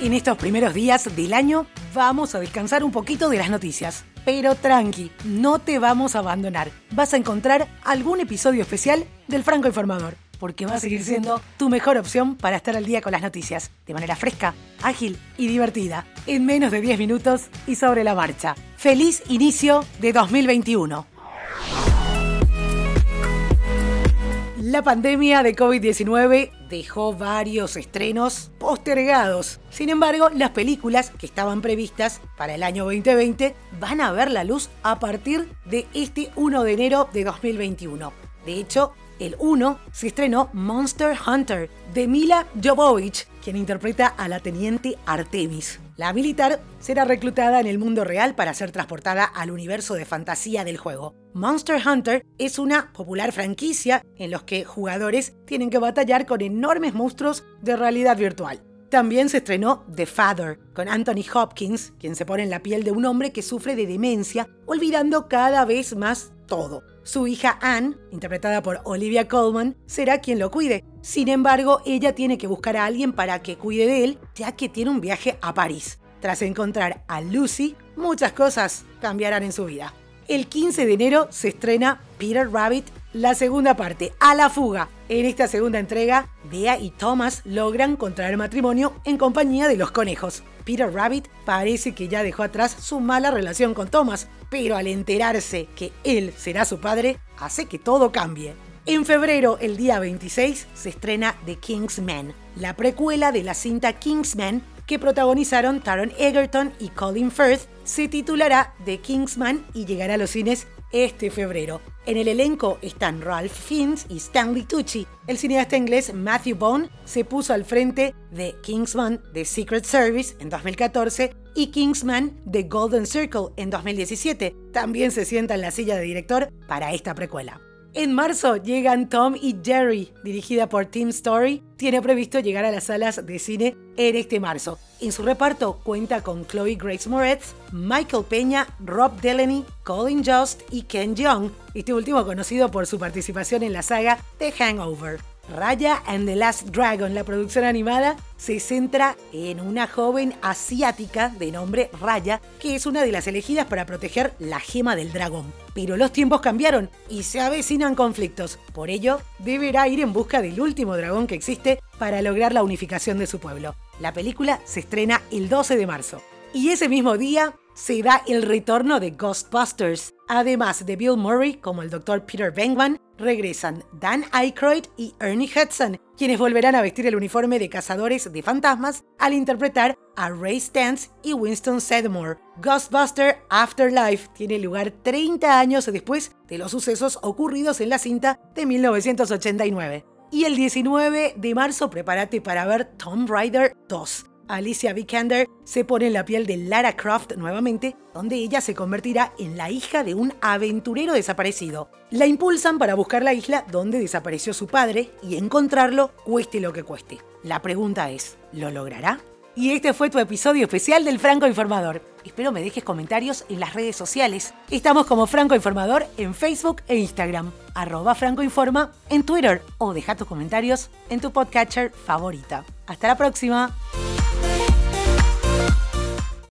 En estos primeros días del año vamos a descansar un poquito de las noticias. Pero tranqui, no te vamos a abandonar. Vas a encontrar algún episodio especial del Franco Informador, porque va a seguir siendo tu mejor opción para estar al día con las noticias, de manera fresca, ágil y divertida, en menos de 10 minutos y sobre la marcha. Feliz inicio de 2021. La pandemia de COVID-19 dejó varios estrenos postergados. Sin embargo, las películas que estaban previstas para el año 2020 van a ver la luz a partir de este 1 de enero de 2021. De hecho, el 1 se estrenó Monster Hunter de Mila Jovovich, quien interpreta a la teniente Artemis. La militar será reclutada en el mundo real para ser transportada al universo de fantasía del juego. Monster Hunter es una popular franquicia en los que jugadores tienen que batallar con enormes monstruos de realidad virtual. También se estrenó The Father, con Anthony Hopkins, quien se pone en la piel de un hombre que sufre de demencia, olvidando cada vez más todo. Su hija Anne, interpretada por Olivia Colman, será quien lo cuide. Sin embargo, ella tiene que buscar a alguien para que cuide de él, ya que tiene un viaje a París. Tras encontrar a Lucy, muchas cosas cambiarán en su vida. El 15 de enero se estrena Peter Rabbit la segunda parte, A la fuga. En esta segunda entrega, Bea y Thomas logran contraer matrimonio en compañía de los conejos. Peter Rabbit parece que ya dejó atrás su mala relación con Thomas, pero al enterarse que él será su padre, hace que todo cambie. En febrero, el día 26, se estrena The Kingsman, la precuela de la cinta Kingsman que protagonizaron Taron Egerton y Colin Firth, se titulará The Kingsman y llegará a los cines este febrero. En el elenco están Ralph Fiennes y Stanley Tucci. El cineasta inglés Matthew Bone se puso al frente de Kingsman The Secret Service en 2014 y Kingsman The Golden Circle en 2017. También se sienta en la silla de director para esta precuela. En marzo llegan Tom y Jerry, dirigida por Tim Story. Tiene previsto llegar a las salas de cine en este marzo. En su reparto cuenta con Chloe Grace Moretz, Michael Peña, Rob Delaney, Colin Jost y Ken Jeong, este último conocido por su participación en la saga The Hangover. Raya and the Last Dragon, la producción animada, se centra en una joven asiática de nombre Raya, que es una de las elegidas para proteger la gema del dragón. Pero los tiempos cambiaron y se avecinan conflictos. Por ello, deberá ir en busca del último dragón que existe para lograr la unificación de su pueblo. La película se estrena el 12 de marzo. Y ese mismo día se da el retorno de Ghostbusters. Además de Bill Murray como el Dr. Peter Venkman, regresan Dan Aykroyd y Ernie Hudson, quienes volverán a vestir el uniforme de cazadores de fantasmas al interpretar a Ray Stantz y Winston Sedmore. Ghostbuster Afterlife tiene lugar 30 años después de los sucesos ocurridos en la cinta de 1989. Y el 19 de marzo prepárate para ver Tomb Raider 2. Alicia Vikander se pone en la piel de Lara Croft nuevamente, donde ella se convertirá en la hija de un aventurero desaparecido. La impulsan para buscar la isla donde desapareció su padre y encontrarlo cueste lo que cueste. La pregunta es, ¿lo logrará? Y este fue tu episodio especial del Franco Informador. Espero me dejes comentarios en las redes sociales. Estamos como Franco Informador en Facebook e Instagram, arroba Franco Informa en Twitter o deja tus comentarios en tu podcatcher favorita. Hasta la próxima.